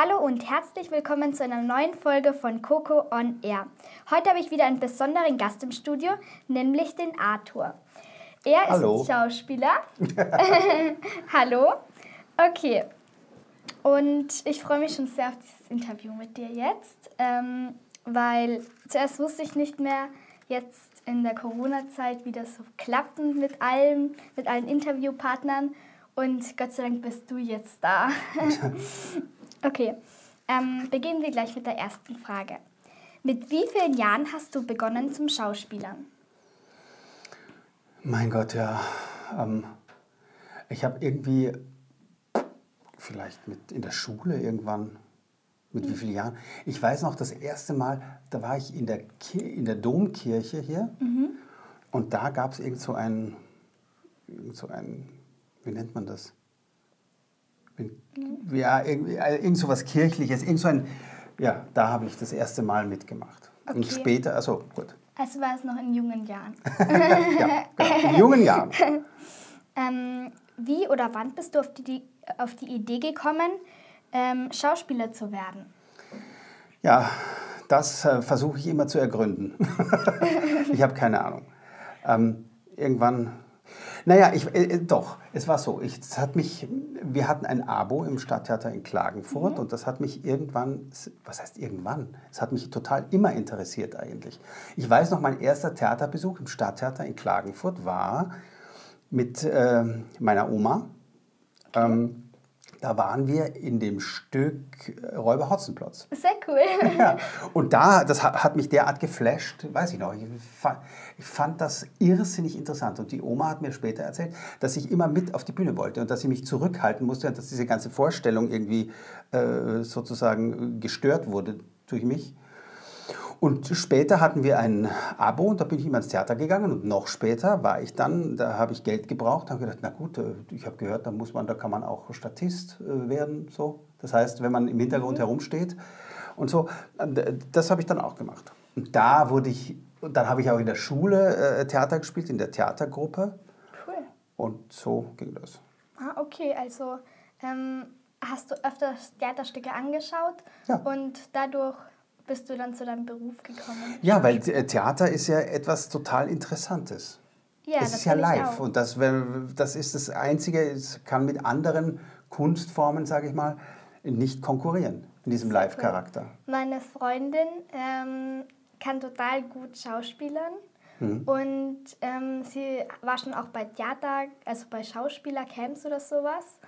Hallo und herzlich willkommen zu einer neuen Folge von Coco on Air. Heute habe ich wieder einen besonderen Gast im Studio, nämlich den Arthur. Er Hallo. ist Schauspieler. Hallo. Okay. Und ich freue mich schon sehr auf dieses Interview mit dir jetzt, ähm, weil zuerst wusste ich nicht mehr jetzt in der Corona-Zeit, wie das so klappt mit allem, mit allen Interviewpartnern. Und Gott sei Dank bist du jetzt da. Okay, ähm, beginnen wir gleich mit der ersten Frage. Mit wie vielen Jahren hast du begonnen zum Schauspielern? Mein Gott, ja. Ähm, ich habe irgendwie, vielleicht mit in der Schule irgendwann, mit wie vielen Jahren? Ich weiß noch, das erste Mal, da war ich in der, Ki in der Domkirche hier und da gab es irgend so ein, irgend so ein, wie nennt man das? Ja, irgendwie, äh, irgend so was Kirchliches, irgend so ein, ja, da habe ich das erste Mal mitgemacht. Und Okay. später, also gut, Also war es noch in jungen Jahren. ja, genau, in jungen Jahren. ähm, wie oder wann bist du auf die, auf die Idee gekommen, ähm, Schauspieler zu werden? Ja, das äh, versuche ich immer zu ergründen. ich habe keine Ahnung. Ähm, irgendwann, naja, ich, äh, äh, doch, es war so. Ich, es hat mich, wir hatten ein Abo im Stadttheater in Klagenfurt und das hat mich irgendwann, was heißt irgendwann? Es hat mich total immer interessiert eigentlich. Ich weiß noch, mein erster Theaterbesuch im Stadttheater in Klagenfurt war mit äh, meiner Oma. Ähm, da waren wir in dem Stück äh, Räuber Hotzenplotz. Sehr cool. Ja, und da, das hat, mich derart geflasht, weiß ich noch. Ich fand, ich fand das irrsinnig interessant. Und die Oma hat mir später erzählt, dass ich immer mit auf die Bühne wollte und dass sie mich zurückhalten musste und dass diese ganze Vorstellung irgendwie äh, sozusagen gestört wurde durch mich. Und später hatten wir ein Abo und da bin ich immer ins Theater gegangen und noch später war ich dann, da habe ich Geld gebraucht, habe gedacht, na gut, äh, ich habe gehört, da muss man, da kann man auch Statist äh, werden, so. Das heißt, wenn man im Hintergrund herumsteht und so, äh, das habe ich dann auch gemacht. Und da wurde ich, und dann habe ich auch in der Schule Theater gespielt, in der Theatergruppe Cool. und so ging das. Ah, okay, also ähm, hast du öfters Theaterstücke angeschaut Ja. und dadurch bist du dann zu deinem Beruf gekommen. Ja, weil äh, Theater ist ja etwas total Interessantes. Ja, es das ist ja live und das, das ist das Einzige, es kann mit anderen Kunstformen, sage ich mal, nicht konkurrieren in diesem. Live-Charakter. Meine Freundin ähm, kann total gut schauspielern Mhm. und ähm, sie war schon auch bei Theater, also bei Schauspielercamps oder sowas.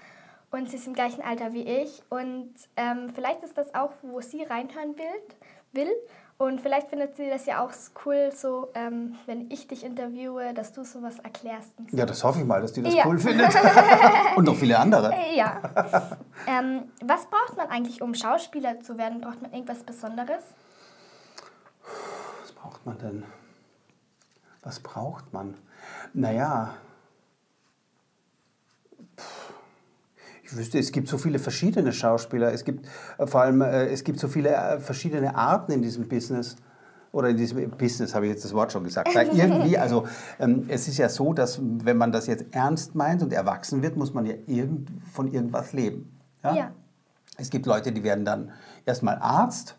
Und sie ist im gleichen Alter wie ich. Und ähm, vielleicht ist das auch, wo sie reinhören will. Will. Und vielleicht findet sie das ja auch cool, so ähm, wenn ich dich interviewe, dass du sowas erklärst. So. Ja, das hoffe ich mal, dass die das Ja. cool findet. und noch viele andere. Äh, Ja. ähm, was braucht man eigentlich, um Schauspieler zu werden? Braucht man irgendwas Besonderes? Was braucht man denn? Was braucht man? Naja, ich wüsste, es gibt so viele verschiedene Schauspieler. Es gibt äh, vor allem, äh, es gibt so viele äh, verschiedene Arten in diesem Business. Oder in diesem Business habe ich jetzt das Wort schon gesagt. Weil irgendwie, also ähm, es ist ja so, dass wenn man das jetzt ernst meint und erwachsen wird, muss man ja irgend, von irgendwas leben. Ja. Es gibt Leute, die werden dann erstmal Arzt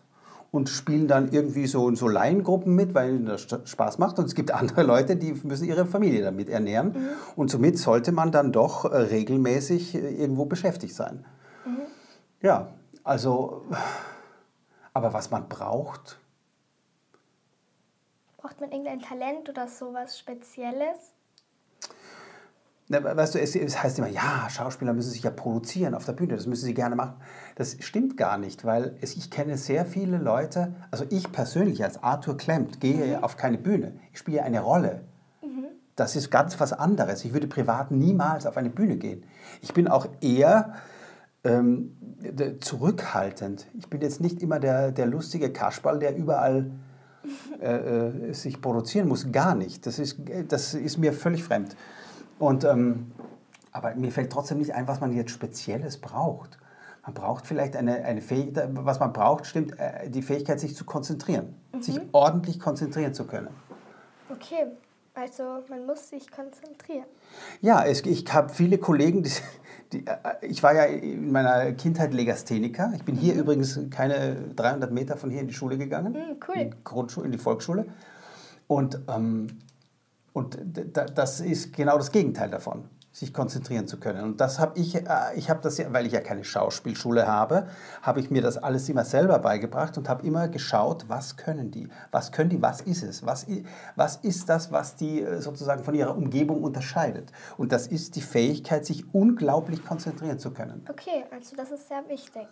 und spielen dann irgendwie so in so Laiengruppen mit, weil ihnen das Spaß macht. Und es gibt andere Leute, die müssen ihre Familie damit ernähren. Und somit sollte man dann doch äh, regelmäßig äh, irgendwo beschäftigt sein. Ja, also, aber was man braucht, Braucht man irgendein Talent oder sowas Spezielles? Na, weißt du, es, es heißt immer, ja, Schauspieler müssen sich ja produzieren auf der Bühne, das müssen sie gerne machen. Das stimmt gar nicht, weil es, ich kenne sehr viele Leute, also ich persönlich als Arthur Klemmt gehe auf keine Bühne, ich spiele eine Rolle. Das ist ganz was anderes. Ich würde privat niemals auf eine Bühne gehen. Ich bin auch eher ähm, zurückhaltend. Ich bin jetzt nicht immer der, der lustige Kasperl, der überall äh, äh, sich produzieren muss. Gar nicht. Das ist, das ist mir völlig fremd. Und, ähm, aber mir fällt trotzdem nicht ein, was man jetzt Spezielles braucht. Man braucht vielleicht eine, eine Fähigkeit, was man braucht, stimmt, äh, die Fähigkeit, sich zu konzentrieren, mhm. sich ordentlich konzentrieren zu können. Okay, also man muss sich konzentrieren. Ja, es, ich habe viele Kollegen, die, die, äh, ich war ja in meiner Kindheit Legastheniker. Ich bin hier mhm. übrigens keine 300 Meter von hier in die Schule gegangen. Mhm, cool. In, Grundschule, in die Volksschule. Und, ähm, und das ist genau das Gegenteil davon sich konzentrieren zu können. Und das habe ich, äh, ich habe das ja, weil ich ja keine Schauspielschule habe, habe ich mir das alles immer selber beigebracht und habe immer geschaut, was können die, was können die, was ist es, was, was ist das, was die äh, sozusagen von ihrer Umgebung unterscheidet. Und das ist die Fähigkeit, sich unglaublich konzentrieren zu können. Okay, also das ist sehr wichtig.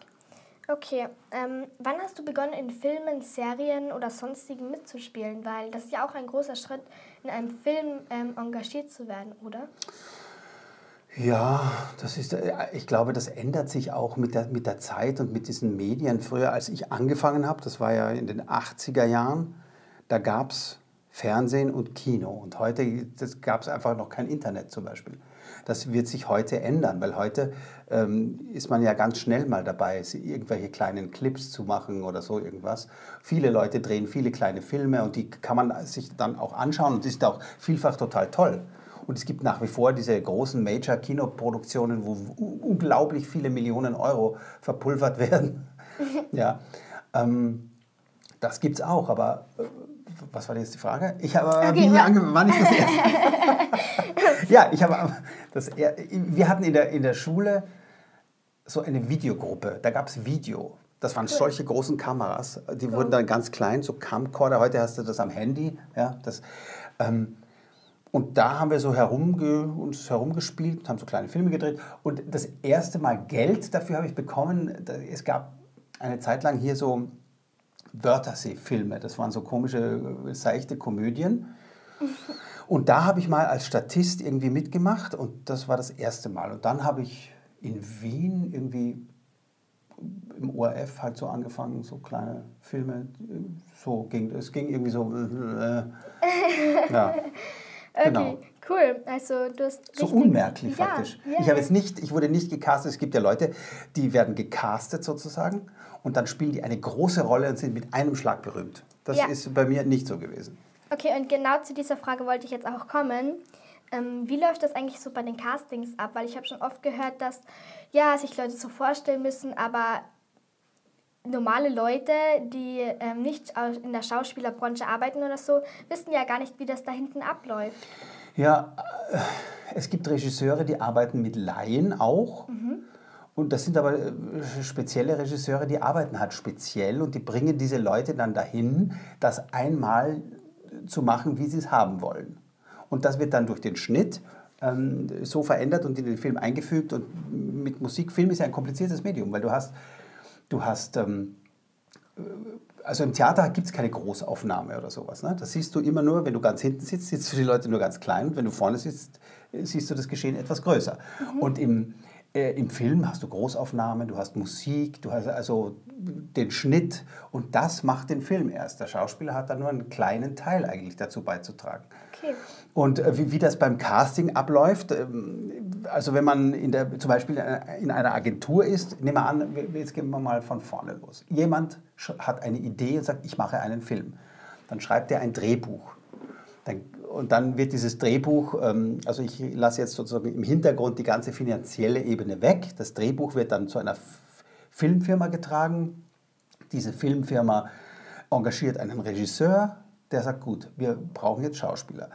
Okay, ähm, wann hast du begonnen, in Filmen, Serien oder sonstigen mitzuspielen? Weil das ist ja auch ein großer Schritt, in einem Film ähm, engagiert zu werden, oder? Ja, das ist, äh, ich glaube, das ändert sich auch mit der, mit der Zeit und mit diesen Medien. Früher, als ich angefangen habe, das war ja in den 80er Jahren, da gab es Fernsehen und Kino. Und heute gab es einfach noch kein Internet zum Beispiel. Das wird sich heute ändern, weil heute ähm, ist man ja ganz schnell mal dabei, irgendwelche kleinen Clips zu machen oder so irgendwas. Viele Leute drehen viele kleine Filme und die kann man sich dann auch anschauen und ist auch vielfach total toll. Und es gibt nach wie vor diese großen Major-Kinoproduktionen, wo unglaublich viele Millionen Euro verpulvert werden. ja, ähm, das gibt es auch, aber äh, was war jetzt die Frage? Ich habe okay, wie angefangen, wann ich das erste? ja, ich habe das, wir hatten in der, in der Schule so eine Videogruppe, da gab es Video. Das waren cool. solche großen Kameras, die cool. wurden dann ganz klein, so Camcorder. Heute hast du das am Handy. Ja, das, ähm, und da haben wir so herumge uns herumgespielt, haben so kleine Filme gedreht. Und das erste Mal Geld dafür habe ich bekommen. Es gab eine Zeit lang hier so Wörtersee-Filme. Das waren so komische, seichte Komödien. Und da habe ich mal als Statist irgendwie mitgemacht und das war das erste Mal. Und dann habe ich in Wien irgendwie im ORF halt so angefangen, so kleine Filme. So ging es ging irgendwie so. Äh, ja. Okay, genau. Cool. Also du hast so unmerklich ja, faktisch. Ja, ich habe jetzt nicht, ich wurde nicht gecastet. Es gibt ja Leute, die werden gecastet sozusagen und dann spielen die eine große Rolle und sind mit einem Schlag berühmt. Das ja. ist bei mir nicht so gewesen. Okay, und genau zu dieser Frage wollte ich jetzt auch kommen. Ähm, wie läuft das eigentlich so bei den Castings ab? Weil ich habe schon oft gehört, dass ja, sich Leute so vorstellen müssen, aber normale Leute, die ähm, nicht in der Schauspielerbranche arbeiten oder so, wissen ja gar nicht, wie das da hinten abläuft. Ja, äh, es gibt Regisseure, die arbeiten mit Laien auch. Mhm. Und das sind aber äh, spezielle Regisseure, die arbeiten halt speziell und die bringen diese Leute dann dahin, das einmal zu machen, wie sie es haben wollen. Und das wird dann durch den Schnitt ähm, so verändert und in den Film eingefügt. Und mit Musik, Film ist ja ein kompliziertes Medium, weil du hast Du hast, ähm, äh, also im Theater gibt es keine Großaufnahme oder sowas. Ne? Das siehst du immer nur, wenn du ganz hinten sitzt, siehst du die Leute nur ganz klein. Und wenn du vorne sitzt, äh, siehst du das Geschehen etwas größer. Mhm. Und im, äh, im Film hast du Großaufnahmen, du hast Musik, du hast also den Schnitt und das macht den Film erst. Der Schauspieler hat da nur einen kleinen Teil eigentlich dazu beizutragen. Okay. Und äh, wie, wie, das beim Casting abläuft, ähm, also wenn man in der, zum Beispiel in einer Agentur ist, nehmen wir an, jetzt gehen wir mal von vorne los. Jemand hat eine Idee und sagt, ich mache einen Film. Dann schreibt er ein Drehbuch. Dann, und dann wird dieses Drehbuch, ähm, also ich lasse jetzt sozusagen im Hintergrund die ganze finanzielle Ebene weg. Das Drehbuch wird dann zu einer Filmfirma getragen. Diese Filmfirma engagiert einen Regisseur, der sagt, gut, wir brauchen jetzt Schauspieler.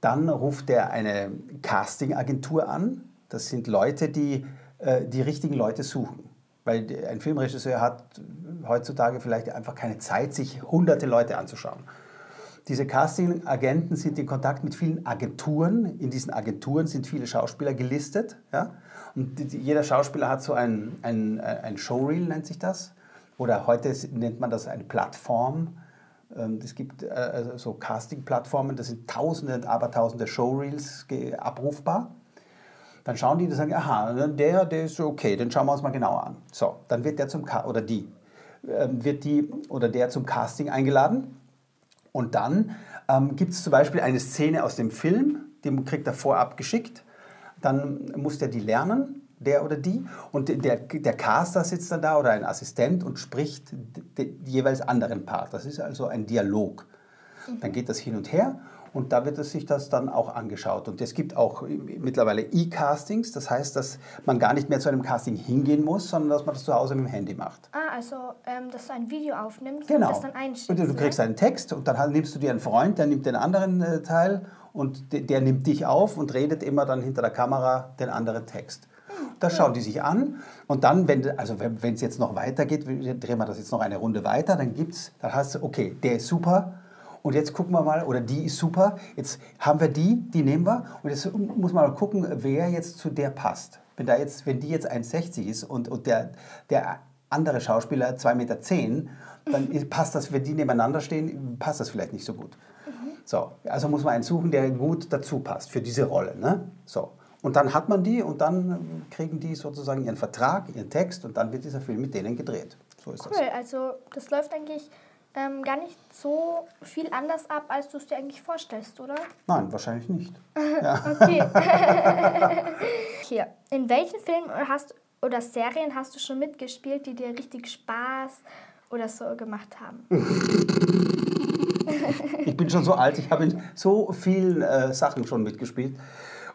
Dann ruft er eine Castingagentur an. Das sind Leute, die äh, die richtigen Leute suchen. Weil ein Filmregisseur hat heutzutage vielleicht einfach keine Zeit, sich hunderte Leute anzuschauen. Diese Casting-Agenten sind in Kontakt mit vielen Agenturen. In diesen Agenturen sind viele Schauspieler gelistet. Ja? Und jeder Schauspieler hat so ein, ein, ein Showreel, nennt sich das. Oder heute nennt man das eine Plattform. Ähm, es gibt äh, also so Casting-Plattformen, da sind Tausende und Abertausende Showreels abrufbar. Dann schauen die und sagen, aha, der, der ist okay, den schauen wir uns mal genauer an. So, dann wird der zum, oder die, ähm, wird die oder der zum Casting eingeladen. Und dann ähm, gibt es zum Beispiel eine Szene aus dem Film, die kriegt er vorab geschickt. Dann muss der die lernen der oder die. Und der, der Caster sitzt dann da oder ein Assistent und spricht den jeweils anderen Part. Das ist also ein Dialog. Dann geht das hin und her und da wird es sich das dann auch angeschaut. Und es gibt auch mittlerweile E-Castings, das heißt, dass man gar nicht mehr zu einem Casting hingehen muss, sondern dass man das zu Hause mit dem Handy macht. Ah, also ähm, dass du ein Video aufnimmst genau. und das dann einschickst. Und du kriegst ne? einen Text und dann nimmst du dir einen Freund, der nimmt den anderen äh, Teil und der, der nimmt dich auf und redet immer dann hinter der Kamera den anderen Text. Das schauen die sich an. Und dann, wenn also es jetzt noch weitergeht, drehen wir das jetzt noch eine Runde weiter, dann gibt's, dann hast du, okay, der ist super. Und jetzt gucken wir mal, oder die ist super. Jetzt haben wir die, die nehmen wir. Und jetzt muss man mal gucken, wer jetzt zu der passt. Wenn, da jetzt, wenn die jetzt 1,60 ist und, und der, der andere Schauspieler 2,10 Meter, dann passt das, wenn die nebeneinander stehen, passt das vielleicht nicht so gut. Mhm. So, also muss man einen suchen, der gut dazu passt für diese Rolle. Ne? So. Und dann hat man die und dann kriegen die sozusagen ihren Vertrag, ihren Text und dann wird dieser Film mit denen gedreht. So ist cool, das. also das läuft eigentlich ähm, gar nicht so viel anders ab, als du es dir eigentlich vorstellst, oder? Nein, wahrscheinlich nicht. Okay. Hier, in welchen Filmen hast oder Serien hast du schon mitgespielt, die dir richtig Spaß oder so gemacht haben? ich bin schon so alt, ich habe in so vielen äh, Sachen schon mitgespielt.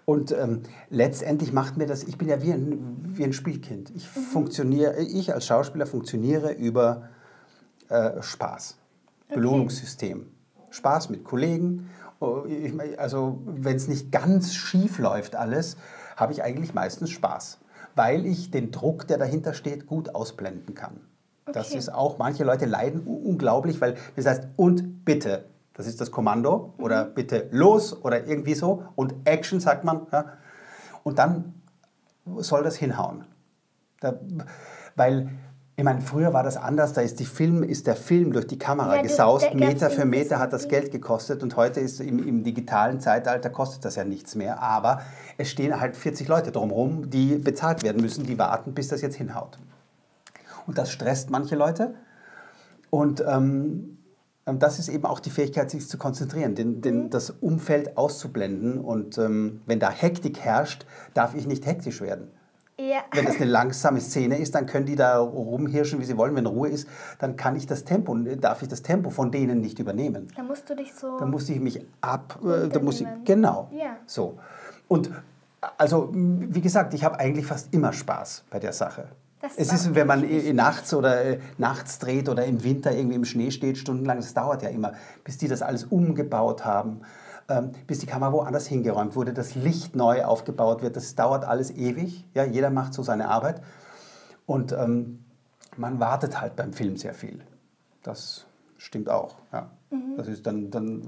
Und ähm, letztendlich macht mir das, ich bin ja wie ein, wie ein Spielkind. Ich mhm. funktioniere, ich als Schauspieler funktioniere über äh, Spaß, okay. Belohnungssystem. Spaß mit Kollegen. Oh, also wenn es nicht ganz schief läuft alles, habe ich eigentlich meistens Spaß, weil ich den Druck, der dahinter steht, gut ausblenden kann. Okay. Das ist auch, manche Leute leiden unglaublich, weil das heißt, und bitte, das ist das Kommando oder mhm. bitte los oder irgendwie so und Action sagt man. Ja. Und dann soll das hinhauen. Da, weil ich meine, früher war das anders, da ist, die Film, ist der Film durch die Kamera ja, gesaust, Meter für Meter hat das Geld gekostet und heute ist im, im, digitalen Zeitalter kostet das ja nichts mehr, aber es stehen halt 40 Leute drumherum, die bezahlt werden müssen, die warten, bis das jetzt hinhaut. Und das stresst manche Leute und ähm, das ist eben auch die Fähigkeit, sich zu konzentrieren, den, den, mhm. das Umfeld auszublenden. Und ähm, wenn da Hektik herrscht, darf ich nicht hektisch werden. Ja. Wenn das eine langsame Szene ist, dann können die da rumhirschen, wie sie wollen. Wenn Ruhe ist, dann kann ich das Tempo, darf ich das Tempo von denen nicht übernehmen. Dann musst du dich so. Dann muss ich mich ab. Äh, da muss ich, genau. Ja. So. Und also, wie gesagt, ich habe eigentlich fast immer Spaß bei der Sache. Das es ist, wenn man nachts oder äh, nachts dreht oder im Winter irgendwie im Schnee steht, stundenlang, das dauert ja immer, bis die das alles umgebaut haben, ähm, bis die Kamera woanders hingeräumt wurde, das Licht neu aufgebaut wird. Das dauert alles ewig. Ja, jeder macht so seine Arbeit. Und ähm, man wartet halt beim Film sehr viel. Das stimmt auch. Ja. Mhm. Das ist dann, dann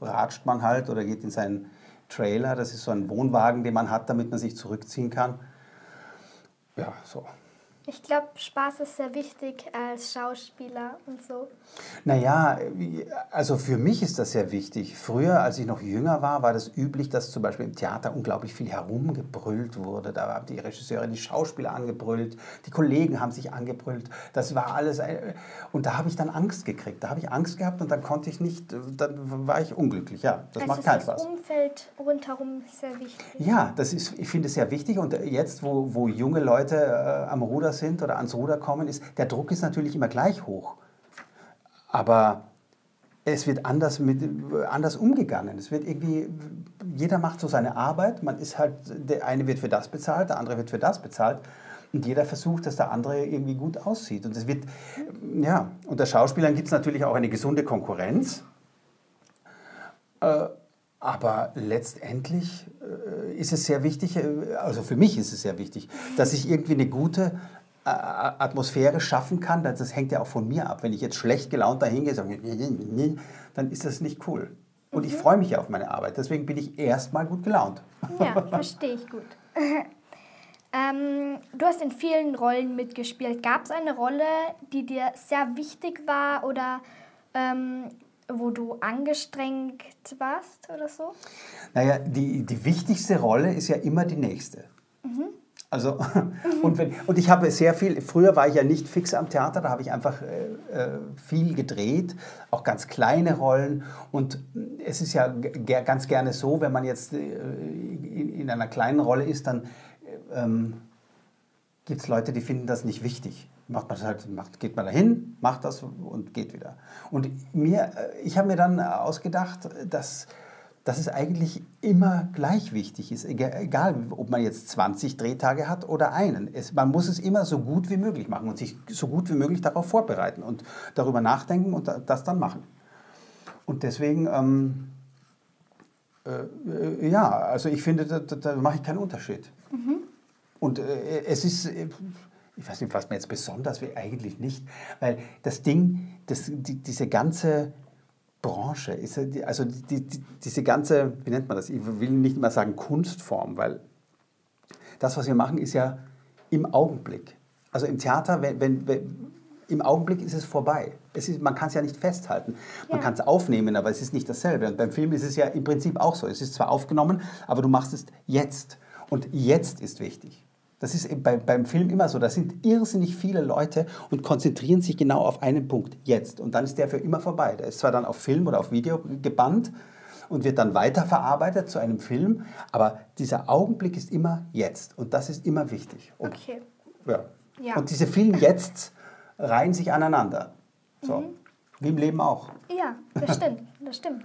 ratscht man halt oder geht in seinen Trailer. Das ist so ein Wohnwagen, den man hat, damit man sich zurückziehen kann. Ja, so. Ich glaube, Spaß ist sehr wichtig als Schauspieler und so. Naja, also für mich ist das sehr wichtig. Früher, als ich noch jünger war, war das üblich, dass zum Beispiel im Theater unglaublich viel herumgebrüllt wurde. Da haben die Regisseure die Schauspieler angebrüllt, die Kollegen haben sich angebrüllt. Das war alles. Und da habe ich dann Angst gekriegt. Da habe ich Angst gehabt und dann konnte ich nicht, dann war ich unglücklich. Ja, das also macht keinen Spaß. Das Umfeld rundherum ist sehr wichtig. Ja, das ist, ich finde es sehr wichtig. Und jetzt, wo, wo junge Leute äh, am Ruder sind oder ans Ruder kommen, ist, der Druck ist natürlich immer gleich hoch. Aber es wird anders, mit, anders umgegangen. Es wird irgendwie, jeder macht so seine Arbeit. Man ist halt, der eine wird für das bezahlt, der andere wird für das bezahlt. Und jeder versucht, dass der andere irgendwie gut aussieht. Und es wird, ja, unter Schauspielern gibt es natürlich auch eine gesunde Konkurrenz. Äh, aber letztendlich äh, ist es sehr wichtig, äh, also für mich ist es sehr wichtig, dass ich irgendwie eine gute Atmosphäre schaffen kann, das hängt ja auch von mir ab. Wenn ich jetzt schlecht gelaunt da hingehe, dann ist das nicht cool. Und mhm. ich freue mich ja auf meine Arbeit. Deswegen bin ich erstmal gut gelaunt. Ja, verstehe ich gut. ähm, du hast in vielen Rollen mitgespielt. Gab es eine Rolle, die dir sehr wichtig war oder ähm, wo du angestrengt warst oder so? Naja, die, die wichtigste Rolle ist ja immer die nächste. Also, und, wenn, und ich habe sehr viel, früher war ich ja nicht fix am Theater, da habe ich einfach äh, äh viel gedreht, auch ganz kleine Rollen. Und es ist ja ganz gerne so, wenn man jetzt äh, in, in, einer kleinen Rolle ist, dann äh, ähm, gibt es Leute, die finden das nicht wichtig. Macht man halt, macht, geht man dahin, macht das und geht wieder. Und mir, äh, ich habe mir dann ausgedacht, dass dass es eigentlich immer gleich wichtig ist, egal ob man jetzt 20 Drehtage hat oder einen. Es, man muss es immer so gut wie möglich machen und sich so gut wie möglich darauf vorbereiten und darüber nachdenken und das dann machen. Und deswegen, ähm, äh, ja, also ich finde, da, da, mache ich keinen Unterschied. Mhm. Und äh, es ist, äh, ich weiß nicht, was mir jetzt besonders will, eigentlich nicht, weil das Ding, das, die, diese ganze Branche, ist, also die, die, diese ganze, wie nennt man das, ich will nicht immer sagen Kunstform, weil das, was wir machen, ist ja im Augenblick. Also im Theater, wenn, wenn, wenn im Augenblick ist es vorbei. Es ist, man kann es ja nicht festhalten. Man ja. kann es aufnehmen, aber es ist nicht dasselbe. Und beim Film ist es ja im Prinzip auch so. Es ist zwar aufgenommen, aber du machst es jetzt. Und jetzt ist wichtig. Das ist bei, beim Film immer so. Da sind irrsinnig viele Leute und konzentrieren sich genau auf einen Punkt, jetzt. Und dann ist der für immer vorbei. Der ist zwar dann auf Film oder auf Video gebannt und wird dann weiterverarbeitet zu einem Film, aber dieser Augenblick ist immer jetzt. Und das ist immer wichtig. Und, okay. Ja. ja. Und diese vielen Jetzt reihen sich aneinander. So. Mhm. Wie im Leben auch. Ja, das stimmt. Das stimmt.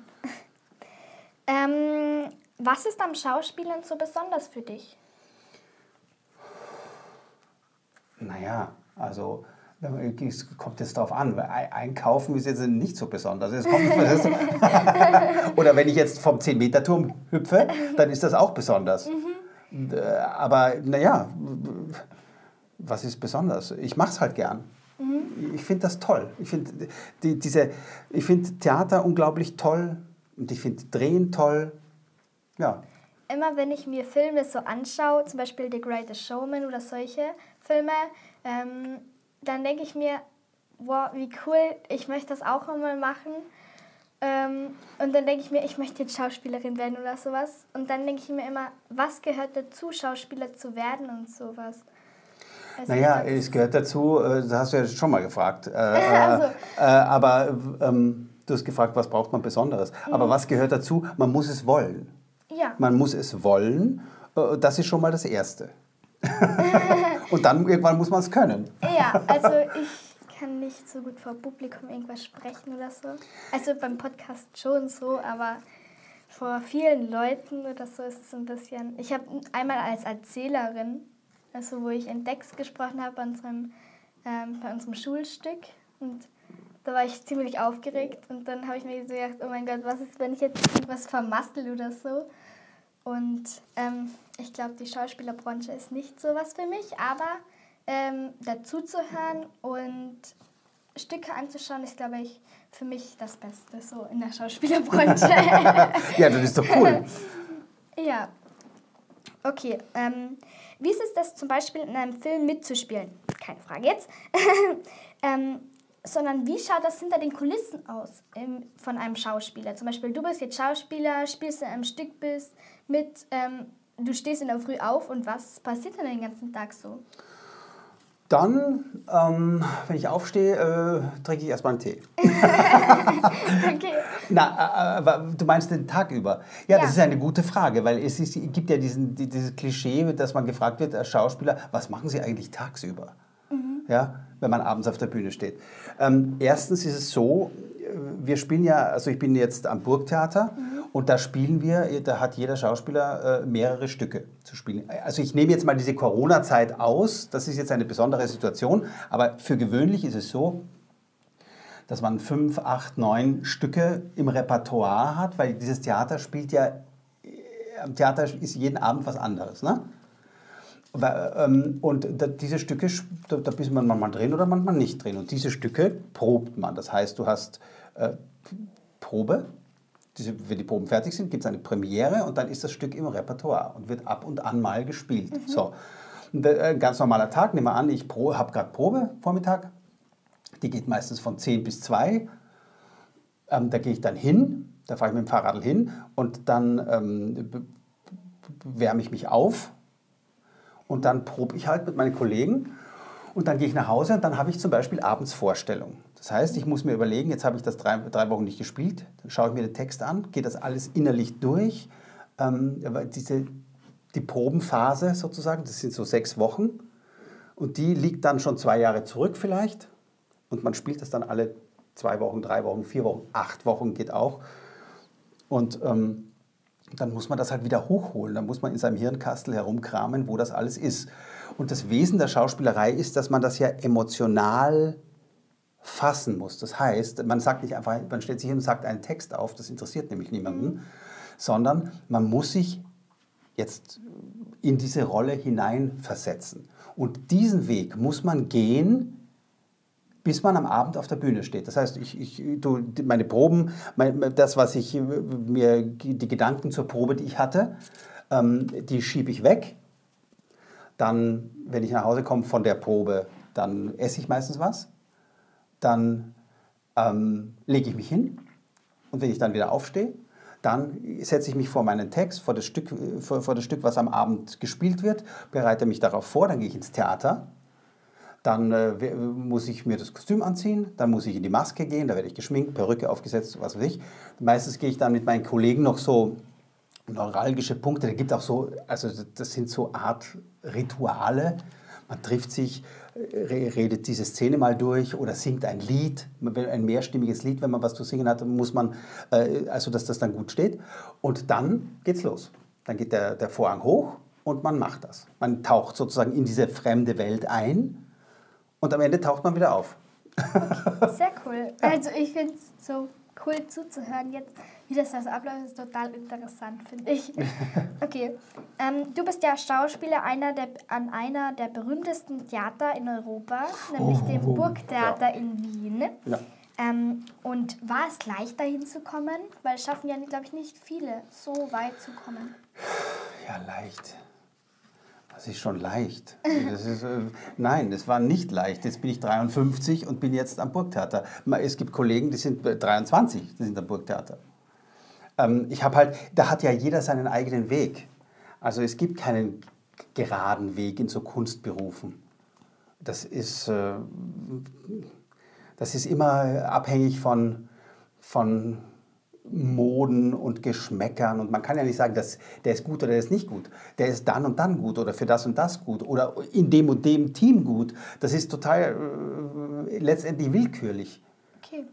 ähm, was ist am Schauspielern so besonders für dich? Naja, also es kommt jetzt darauf an, weil einkaufen ist jetzt nicht so besonders. Oder wenn ich jetzt vom 10-Meter-Turm hüpfe, dann ist das auch besonders. Mhm. Aber naja, was ist besonders? Ich mache es halt gern. Mhm. Ich finde das toll. Ich finde die, find Theater unglaublich toll und ich finde Drehen toll. Ja. Immer wenn ich mir Filme so anschaue, zum Beispiel The Greatest Showman oder solche, Filme, ähm, dann denke ich mir, wow, wie cool, ich möchte das auch einmal machen. Ähm, und dann denke ich mir, ich möchte jetzt Schauspielerin werden oder sowas. Und dann denke ich mir immer, was gehört dazu, Schauspieler zu werden und sowas. Also naja, es gehört dazu, äh, das hast du ja schon mal gefragt. Äh, also. äh, aber ähm, du hast gefragt, was braucht man Besonderes. Mhm. Aber was gehört dazu? Man muss es wollen. Ja. Man muss es wollen. Äh, das ist schon mal das Erste. Und dann irgendwann muss man es können. Ja, also ich kann nicht so gut vor Publikum irgendwas sprechen oder so. Also beim Podcast schon so, aber vor vielen Leuten oder so ist es ein bisschen. Ich habe einmal als Erzählerin, also wo ich in Dex gesprochen habe bei unserem, ähm, bei unserem Schulstück und da war ich ziemlich aufgeregt und dann habe ich mir gedacht, oh mein Gott, was ist, wenn ich jetzt irgendwas vermassel oder so? Und ähm, ich glaube, die Schauspielerbranche ist nicht so was für mich, aber ähm, dazu zu hören und Stücke anzuschauen, ist, glaube ich, für mich das Beste so in der Schauspielerbranche. ja, das ist doch cool. ja. Okay. Ähm, wie ist es das zum Beispiel in einem Film mitzuspielen? Keine Frage jetzt. ähm, sondern wie schaut das hinter den Kulissen aus im, von einem Schauspieler? Zum Beispiel, du bist jetzt Schauspieler, spielst in einem Stück bist, mit, ähm, du stehst in der Früh auf und was passiert dann den ganzen Tag so? Dann, ähm, wenn ich aufstehe, äh, trinke ich erstmal einen Tee. okay. Na, äh, äh du meinst den Tag über? Ja, ja, das ist eine gute Frage, weil es ist, gibt ja diesen, dieses Klischee, dass man gefragt wird als Schauspieler, was machen Sie eigentlich tagsüber? Ja, wenn man abends auf der Bühne steht. Ähm, erstens ist es so, wir spielen ja, also ich bin jetzt am Burgtheater mhm. und da spielen wir, da hat jeder Schauspieler äh, mehrere Stücke zu spielen. Also ich nehme jetzt mal diese Corona-Zeit aus, das ist jetzt eine besondere Situation, aber für gewöhnlich ist es so, dass man fünf, acht, neun Stücke im Repertoire hat, weil dieses Theater spielt ja, am Theater ist jeden Abend was anderes. Ne? Ähm, und diese Stücke, da bist man manchmal drin oder manchmal nicht drin. Und diese Stücke probt man. Das heißt, du hast äh, Probe, diese, wenn die Proben fertig sind, gibt es eine Premiere und dann ist das Stück im Repertoire und wird ab und an mal gespielt. Mhm. So. Ein äh, ganz normaler Tag, nehmen wir an, ich habe gerade Probe Vormittag, die geht meistens von 10 bis 2. Ähm, da gehe ich dann hin, da fahre ich mit dem Fahrrad hin und dann ähm, wärme ich mich auf Und dann probe ich halt mit meinen Kollegen und dann gehe ich nach Hause und dann habe ich zum Beispiel abends Vorstellung. Das heißt, ich muss mir überlegen, jetzt habe ich das drei, drei Wochen nicht gespielt, dann schaue ich mir den Text an, gehe das alles innerlich durch. Ähm, diese, die Probenphase sozusagen, das sind so sechs Wochen und die liegt dann schon zwei Jahre zurück vielleicht und man spielt das dann alle zwei Wochen, drei Wochen, vier Wochen, acht Wochen geht auch. Und ähm, dann muss man das halt wieder hochholen. Dann muss man in seinem Hirnkastel herumkramen, wo das alles ist. Und das Wesen der Schauspielerei ist, dass man das ja emotional fassen muss. Das heißt, man sagt nicht einfach, man stellt sich hin und sagt einen Text auf, das interessiert nämlich niemanden, mhm. sondern man muss sich jetzt in diese Rolle hineinversetzen. Und diesen Weg muss man gehen, bis man am Abend auf der Bühne steht. Das heißt, ich, ich, du, meine Proben, mein, das, was ich mir, die Gedanken zur Probe, die ich hatte, ähm, die schiebe ich weg. Dann, wenn ich nach Hause komme von der Probe, dann esse ich meistens was. Dann ähm, lege ich mich hin. Und wenn ich dann wieder aufstehe, dann setze ich mich vor meinen Text, vor das, Stück, vor, vor das Stück, was am Abend gespielt wird, bereite mich darauf vor, dann gehe ich ins Theater dann äh, muss ich mir das Kostüm anziehen, dann muss ich in die Maske gehen, da werde ich geschminkt, Perücke aufgesetzt, was weiß ich. Meistens gehe ich dann mit meinen Kollegen noch so neuralgische Punkte, da gibt auch so, also das sind so Art Rituale. Man trifft sich, äh, redet diese Szene mal durch oder singt ein Lied, ein mehrstimmiges Lied, wenn man was zu singen hat, muss man, äh, also dass das dann gut steht. Und dann geht's los. Dann geht der, der Vorhang hoch und man macht das. Man taucht sozusagen in diese fremde Welt ein und am Ende taucht man wieder auf. Sehr cool. Also ich finde es so cool zuzuhören jetzt, wie das das abläuft, ist total interessant, finde ich. Okay, ähm, du bist ja Schauspieler einer der, an einer der berühmtesten Theater in Europa, nämlich oh, dem Burgtheater ja. in Wien. Ja. Ähm, und war es leicht dahin zu kommen? Weil es schaffen ja, glaube ich, nicht viele, so weit zu kommen. Ja, leicht. Das ist schon leicht. Das ist, äh, nein, das war nicht leicht. Jetzt bin ich 53 und bin jetzt am Burgtheater. Es gibt Kollegen, die sind 23, die sind am Burgtheater. Ähm, ich habe halt, da hat ja jeder seinen eigenen Weg. Also es gibt keinen geraden Weg in so Kunstberufen. Das ist, äh, das ist immer abhängig von, von Moden und Geschmäckern. Und man kann ja nicht sagen, dass der ist gut oder der ist nicht gut. Der ist dann und dann gut oder für das und das gut oder in dem und dem Team gut. Das ist total äh, letztendlich willkürlich. Okay.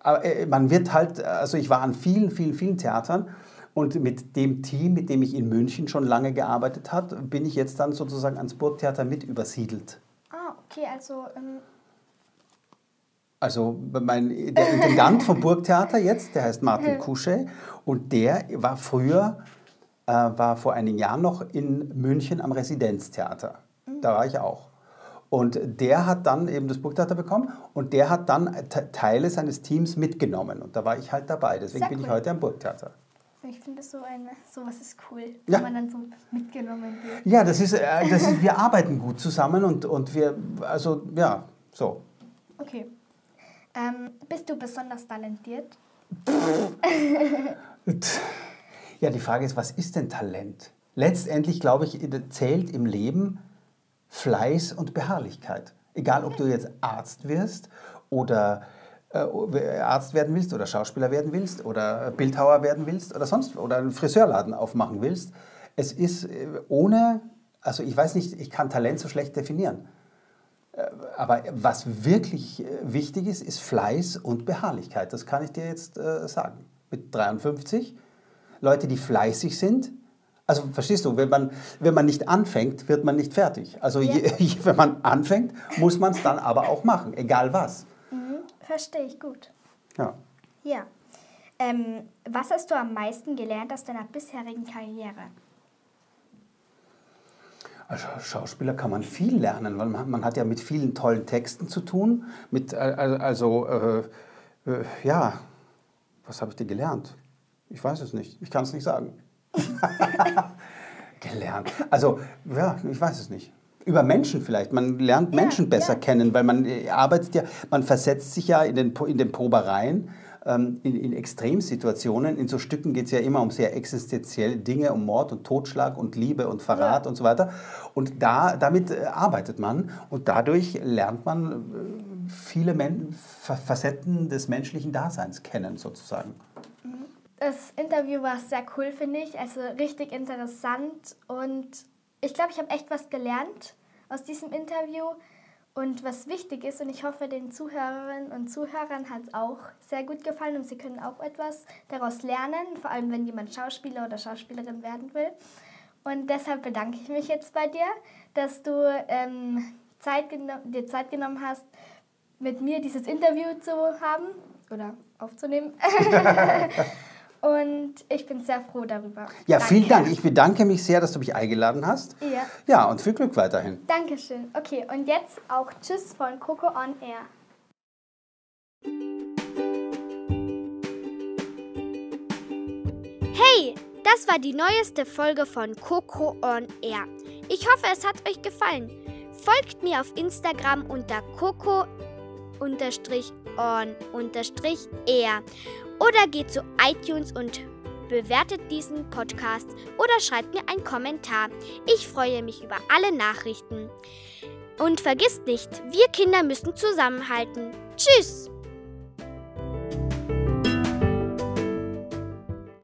Aber äh, man wird halt, also ich war an vielen, vielen, vielen Theatern und mit dem Team, mit dem ich in München schon lange gearbeitet habe, bin ich jetzt dann sozusagen ans Burgtheater mit übersiedelt. Ah, okay, also ähm also mein, der Intendant vom Burgtheater jetzt, der heißt Martin Kusche und der war früher, äh, war vor einigen Jahren noch in München am Residenztheater. Da war ich auch. Und der hat dann eben das Burgtheater bekommen und der hat dann Teile seines Teams mitgenommen. Und da war ich halt dabei. Deswegen Sehr bin cool. ich heute am Burgtheater. Ich finde so eine, sowas ist cool, ja. wenn man dann so mitgenommen wird. Ja, das ist, äh, das ist, wir arbeiten gut zusammen und, und wir, also ja, so. Okay. Ähm, bist du besonders talentiert? ja, die Frage ist, was ist denn Talent? Letztendlich, glaube ich, zählt im Leben Fleiß und Beharrlichkeit. Egal, ob du jetzt Arzt wirst oder äh, Arzt werden willst oder Schauspieler werden willst oder Bildhauer werden willst oder sonst oder einen Friseurladen aufmachen willst. Es ist äh, ohne, also ich weiß nicht, ich kann Talent so schlecht definieren. Aber was wirklich äh, wichtig ist, ist Fleiß und Beharrlichkeit. Das kann ich dir jetzt äh, sagen. Mit 53. Leute, die fleißig sind. Also verstehst du, wenn man, wenn man nicht anfängt, wird man nicht fertig. Also ja. je, wenn man anfängt, muss man es dann aber auch machen, egal was. Mhm, verstehe ich gut. Ja. Ja. Ähm, was hast du am meisten gelernt aus deiner bisherigen Karriere? Als Schauspieler kann man viel lernen, weil man, man hat ja mit vielen tollen Texten zu tun. Mit, also, äh, äh, ja, was habe ich dir gelernt? Ich weiß es nicht. Ich kann es nicht sagen. gelernt. Also, ja, ich weiß es nicht. Über Menschen vielleicht. Man lernt Menschen ja, besser ja. kennen, weil man äh, arbeitet ja, man versetzt sich ja in den, in den Probereien ähm, in, in Extremsituationen. In so Stücken geht es ja immer um sehr existenzielle Dinge, um Mord und Totschlag und Liebe und Verrat ja. und so weiter. Und da, damit äh, arbeitet man und dadurch lernt man äh, viele Men Facetten des menschlichen Daseins kennen, sozusagen. Das Interview war sehr cool, finde ich. Also richtig interessant und ich glaube, ich habe echt was gelernt aus diesem Interview und was wichtig ist. Und ich hoffe, den Zuhörerinnen und Zuhörern hat es auch sehr gut gefallen und sie können auch etwas daraus lernen, vor allem wenn jemand Schauspieler oder Schauspielerin werden will. Und deshalb bedanke ich mich jetzt bei dir, dass du ähm, Zeit dir Zeit genommen hast, mit mir dieses Interview zu haben oder aufzunehmen. Und ich bin sehr froh darüber. Ja, Danke. vielen Dank. Ich bedanke mich sehr, dass du mich eingeladen hast. Ja. Ja, und viel Glück weiterhin. Dankeschön. Okay, und jetzt auch Tschüss von Coco on Air. Hey, das war die neueste Folge von Coco on Air. Ich hoffe, es hat euch gefallen. Folgt mir auf Instagram unter Coco on-air oder geht zu iTunes und bewertet diesen Podcast oder schreibt mir einen Kommentar. Ich freue mich über alle Nachrichten. Und vergisst nicht, wir Kinder müssen zusammenhalten. Tschüss!